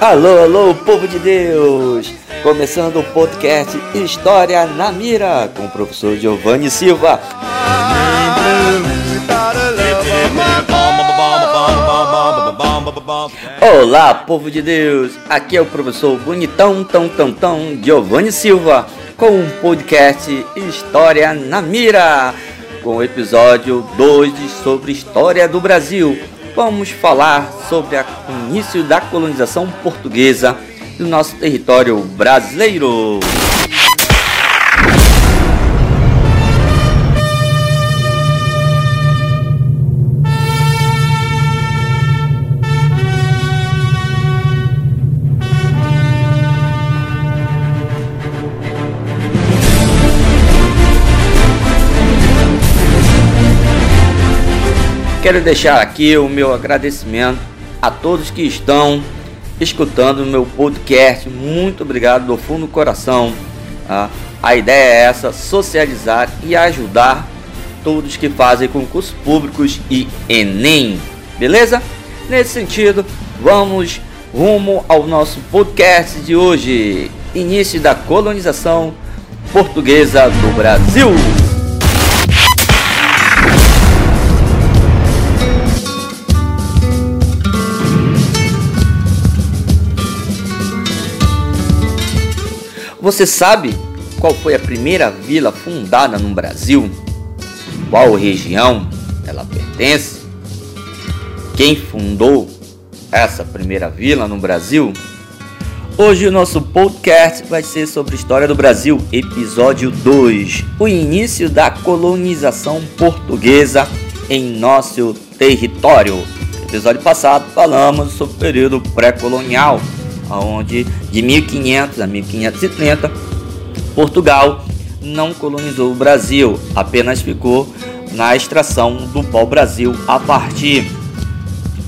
Alô, alô, povo de Deus! Começando o podcast História na Mira com o professor Giovanni Silva. Olá, povo de Deus! Aqui é o professor bonitão, tão, tão, tão, Giovanni Silva, com um podcast História na Mira, com o episódio 2 sobre História do Brasil vamos falar sobre o início da colonização portuguesa do nosso território brasileiro. Quero deixar aqui o meu agradecimento a todos que estão escutando o meu podcast. Muito obrigado do fundo do coração. Tá? A ideia é essa: socializar e ajudar todos que fazem concursos públicos e Enem. Beleza? Nesse sentido, vamos rumo ao nosso podcast de hoje: Início da colonização portuguesa do Brasil. Você sabe qual foi a primeira vila fundada no Brasil? Qual região ela pertence? Quem fundou essa primeira vila no Brasil? Hoje o nosso podcast vai ser sobre história do Brasil, episódio 2, o início da colonização portuguesa em nosso território. No episódio passado falamos sobre o período pré-colonial, onde de 1500 a 1530 Portugal não colonizou o Brasil, apenas ficou na extração do pau-brasil a partir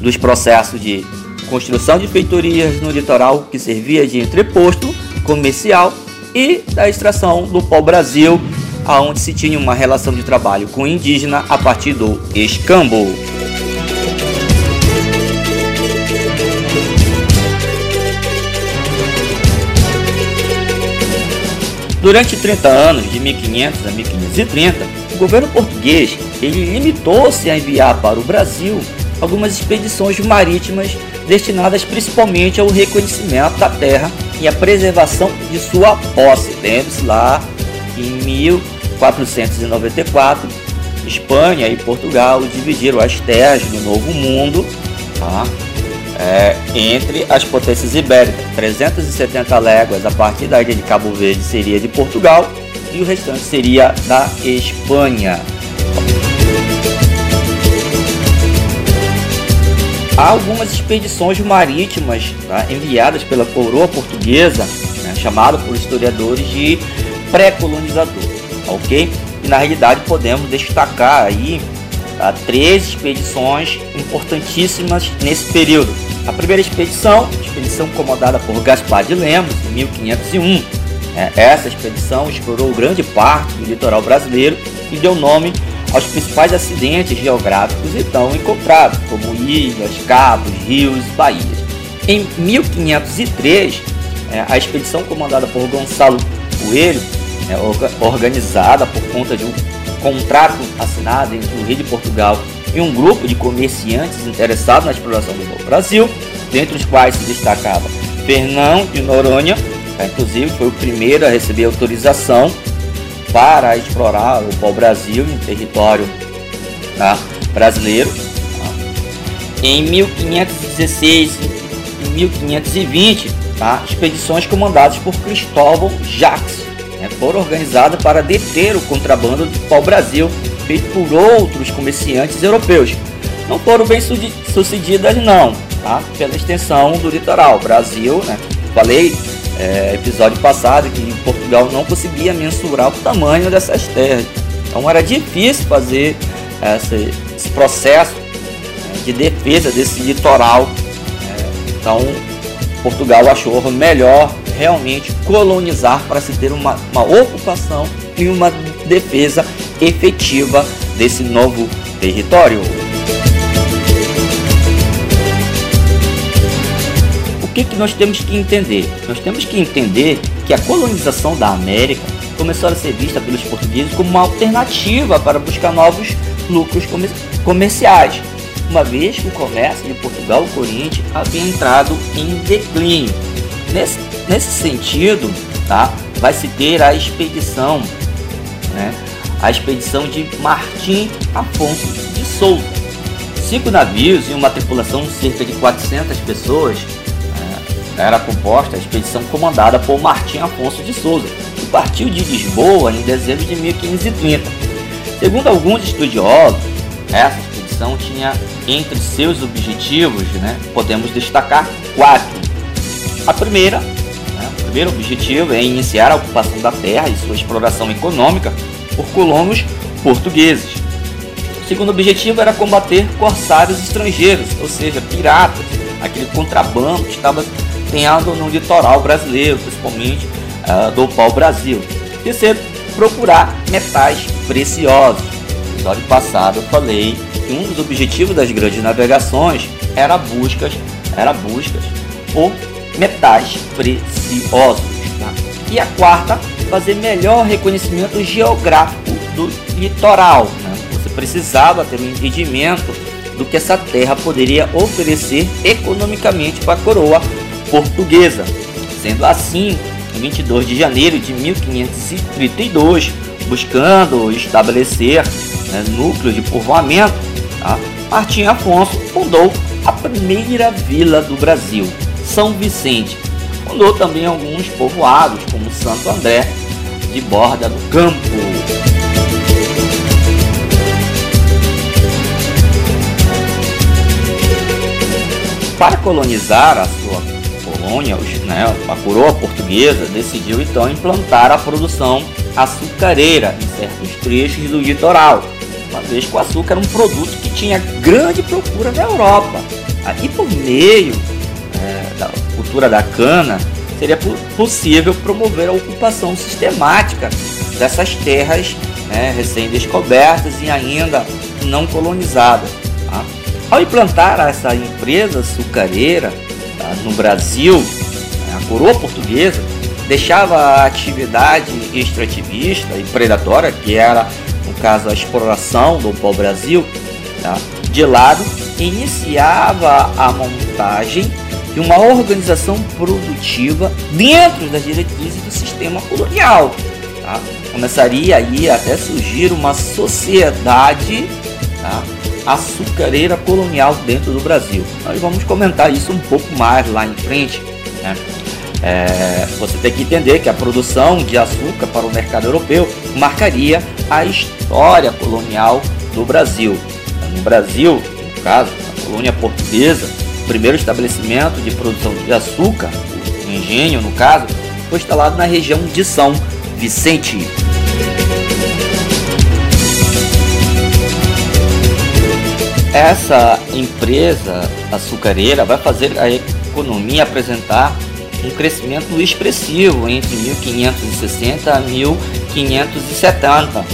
dos processos de construção de feitorias no litoral que servia de entreposto comercial e da extração do pau-brasil, aonde se tinha uma relação de trabalho com o indígena a partir do escambo. Durante 30 anos, de 1500 a 1530, o governo português limitou-se a enviar para o Brasil algumas expedições marítimas destinadas principalmente ao reconhecimento da terra e à preservação de sua posse. Lembre-se lá em 1494, Espanha e Portugal dividiram as terras do Novo Mundo tá? É, entre as potências ibéricas. 370 léguas a partir da ilha de Cabo Verde seria de Portugal e o restante seria da Espanha. Há algumas expedições marítimas tá, enviadas pela coroa portuguesa, né, chamado por historiadores de pré-colonizador, ok? E na realidade podemos destacar aí tá, três expedições importantíssimas nesse período. A primeira expedição, expedição comandada por Gaspar de Lemos, em 1501. É, essa expedição explorou grande parte do litoral brasileiro e deu nome aos principais acidentes geográficos então encontrados, como ilhas, cabos, rios, baías. Em 1503, é, a expedição comandada por Gonçalo Coelho, é, organizada por conta de um contrato assinado entre o rei de Portugal e um grupo de comerciantes interessados na exploração do Novo Brasil, dentre os quais se destacava Fernão de Noronha, que inclusive foi o primeiro a receber autorização para explorar o pau-brasil em território tá, brasileiro. Tá. Em 1516 e 1520, tá, expedições comandadas por Cristóvão Jacques né, foram organizadas para deter o contrabando do pau-brasil feito por outros comerciantes europeus. Não foram bem sucedidas não, tá? pela extensão do litoral. Brasil, né? falei é, episódio passado que Portugal não conseguia mensurar o tamanho dessas terras. Então era difícil fazer essa, esse processo né, de defesa desse litoral. É, então Portugal achou melhor realmente colonizar para se ter uma, uma ocupação e uma defesa efetiva desse novo território. O que, que nós temos que entender? Nós temos que entender que a colonização da América começou a ser vista pelos portugueses como uma alternativa para buscar novos lucros comerciais, uma vez que o comércio de Portugal o Oriente havia entrado em declínio. Nesse, nesse sentido, tá, vai se ter a expedição né, a expedição de Martim Afonso de Souza. Cinco navios e uma tripulação de cerca de 400 pessoas é, era composta a expedição comandada por Martim Afonso de Souza, que partiu de Lisboa em dezembro de 1530. Segundo alguns estudiosos, essa expedição tinha entre seus objetivos, né, podemos destacar quatro. A primeira, né, o primeiro objetivo é iniciar a ocupação da terra e sua exploração econômica por colonos portugueses. O segundo objetivo era combater corsários estrangeiros, ou seja, piratas, aquele contrabando que estava tendo no litoral brasileiro, principalmente uh, do pau-brasil. Terceiro, procurar metais preciosos. No episódio passado eu falei que um dos objetivos das grandes navegações era buscas, era buscas por metais preciosos. Tá? E a quarta, fazer melhor reconhecimento geográfico do litoral. Né? Você precisava ter um entendimento do que essa terra poderia oferecer economicamente para a coroa portuguesa. Sendo assim, em 22 de janeiro de 1532, buscando estabelecer né, núcleo de povoamento, tá? Martim Afonso fundou a primeira vila do Brasil, São Vicente. Fundou também alguns povoados, como Santo André de Borda do Campo. Para colonizar a sua colônia, né, a coroa portuguesa decidiu então implantar a produção açucareira em certos trechos do litoral, uma vez que o açúcar era um produto que tinha grande procura na Europa. E por meio é, da cultura da cana, seria possível promover a ocupação sistemática dessas terras né, recém-descobertas e ainda não colonizadas. Tá? Ao implantar essa empresa açucareira tá, no Brasil, né, a coroa portuguesa deixava a atividade extrativista e predatória, que era no caso a exploração do pau-brasil, tá? de lado, iniciava a montagem de uma organização produtiva dentro das diretrizes do sistema colonial. Tá? Começaria aí até surgir uma sociedade tá? açucareira colonial dentro do Brasil. Nós vamos comentar isso um pouco mais lá em frente. Né? É, você tem que entender que a produção de açúcar para o mercado europeu marcaria a história colonial do Brasil. No Brasil, no caso, a colônia portuguesa, primeiro estabelecimento de produção de açúcar, engenho no caso, foi instalado na região de São Vicente. Essa empresa açucareira vai fazer a economia apresentar um crescimento expressivo entre 1560 a 1570.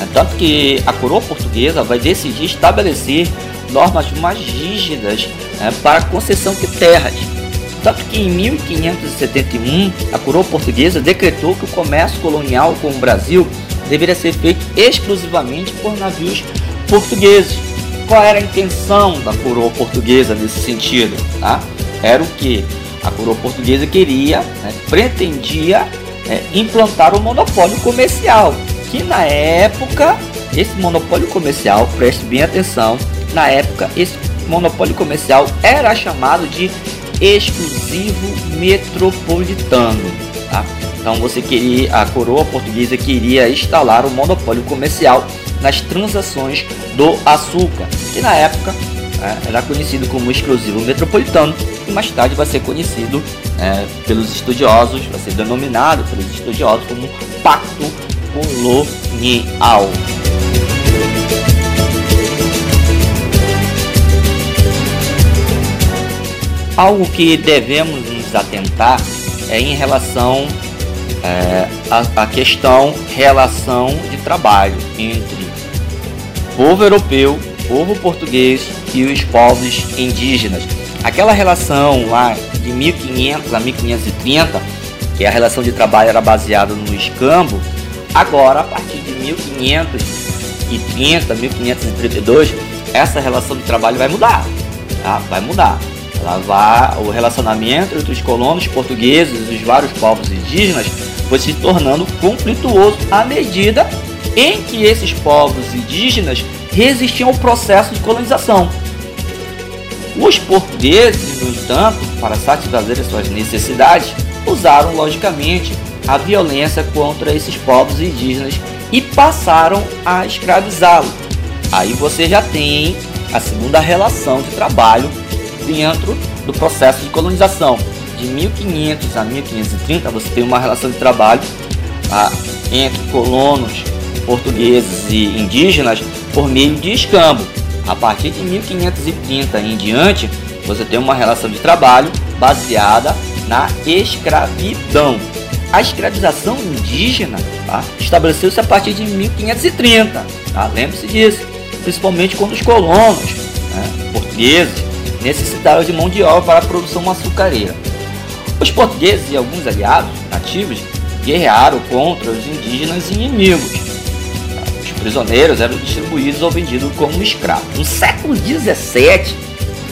É tanto que a coroa portuguesa vai decidir estabelecer normas mais rígidas né, para concessão de terras. Tanto que em 1571 a coroa portuguesa decretou que o comércio colonial com o Brasil deveria ser feito exclusivamente por navios portugueses. Qual era a intenção da coroa portuguesa nesse sentido? Tá? Era o que? A coroa portuguesa queria, né, pretendia é, implantar o um monopólio comercial, que na época, esse monopólio comercial, preste bem atenção, na época esse monopólio comercial era chamado de exclusivo metropolitano. Tá? Então você queria, a coroa portuguesa queria instalar o monopólio comercial nas transações do açúcar, que na época é, era conhecido como exclusivo metropolitano e mais tarde vai ser conhecido é, pelos estudiosos, vai ser denominado pelos estudiosos como Pacto Colonial. Algo que devemos nos atentar é em relação é, a, a questão relação de trabalho entre povo europeu, povo português e os povos indígenas. Aquela relação lá de 1500 a 1530, que a relação de trabalho era baseada no escambo, agora a partir de 1530, 1532, essa relação de trabalho vai mudar, tá? vai mudar. Ela vai, o relacionamento entre os colonos portugueses e os vários povos indígenas foi se tornando conflituoso à medida em que esses povos indígenas resistiam ao processo de colonização. Os portugueses, no entanto, para satisfazer as suas necessidades, usaram logicamente a violência contra esses povos indígenas e passaram a escravizá-los. Aí você já tem a segunda relação de trabalho dentro do processo de colonização. De 1500 a 1530 você tem uma relação de trabalho tá, entre colonos portugueses e indígenas por meio de escambo. A partir de 1530 em diante, você tem uma relação de trabalho baseada na escravidão. A escravização indígena tá, estabeleceu-se a partir de 1530. Tá? Lembre-se disso, principalmente quando os colonos né, portugueses necessitavam de mão de obra para a produção açucareira. Os portugueses e alguns aliados nativos guerrearam contra os indígenas inimigos prisioneiros eram distribuídos ou vendidos como escravos. No século XVII,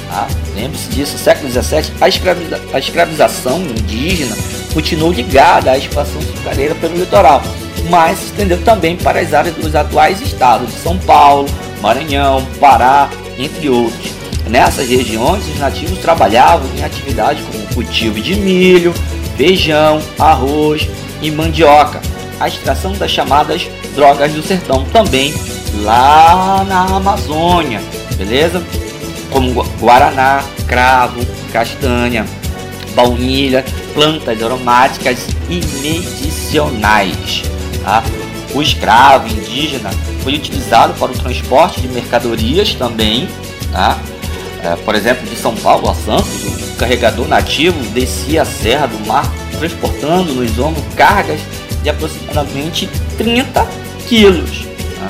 tá? lembre-se disso, século XVII, a, escraviza a escravização indígena continuou ligada à expansão açucareira pelo litoral, mas se estendeu também para as áreas dos atuais estados de São Paulo, Maranhão, Pará, entre outros. Nessas regiões, os nativos trabalhavam em atividades como cultivo de milho, feijão, arroz e mandioca, a extração das chamadas drogas do sertão também lá na Amazônia, beleza? Como guaraná, cravo, castanha, baunilha, plantas aromáticas e medicinais. Tá? O escravo indígena foi utilizado para o transporte de mercadorias também, tá? É, por exemplo, de São Paulo a Santos, o carregador nativo descia a serra do mar transportando nos ombros cargas de aproximadamente 30 quilos. Né?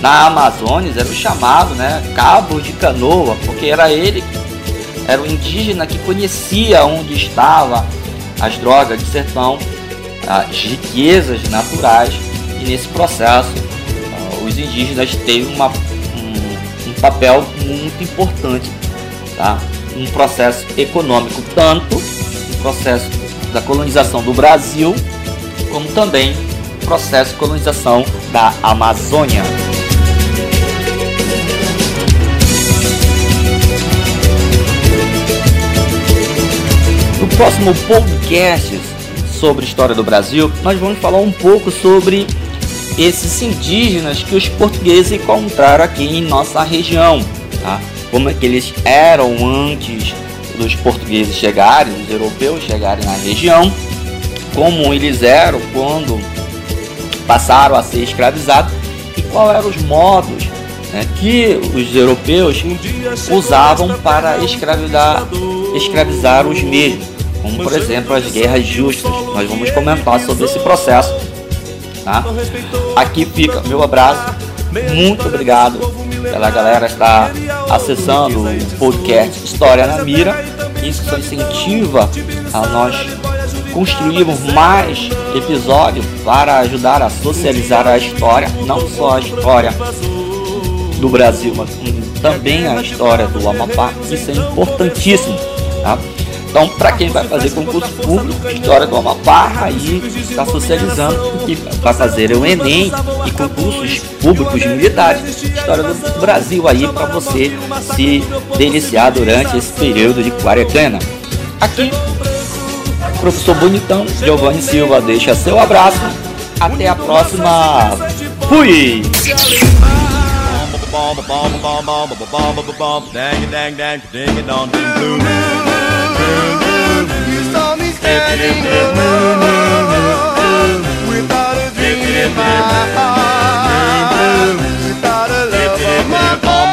Na Amazônia era o chamado né, cabo de canoa, porque era ele, era o indígena que conhecia onde estava as drogas de sertão, as riquezas naturais, e nesse processo uh, os indígenas teve uma, um, um papel muito importante, tá? um processo econômico, tanto no processo da colonização do Brasil, como também processo de colonização da Amazônia. No próximo podcast sobre história do Brasil, nós vamos falar um pouco sobre esses indígenas que os portugueses encontraram aqui em nossa região, tá? Como é que eles eram antes dos portugueses chegarem, dos europeus chegarem na região, como eles eram quando passaram a ser escravizados e quais eram os modos né, que os europeus usavam para escravizar, escravizar os mesmos, como por exemplo as guerras justas. Nós vamos comentar sobre esse processo. Tá? Aqui fica meu abraço. Muito obrigado pela galera estar acessando o podcast História na Mira. Isso só incentiva a nós construirmos mais episódios para ajudar a socializar a história, não só a história do Brasil, mas também a história do Amapá. Isso é importantíssimo. Tá? Então, para quem vai fazer concurso público, História do Amapá, aí está socializando e vai fazer o Enem e concursos públicos militares. História do Brasil aí para você se deliciar durante esse período de quarentena. Aqui Professor Bonitão, Giovanni Silva deixa seu abraço. Até a próxima. Fui! standing alone without a dream in my heart, without a love of my bones.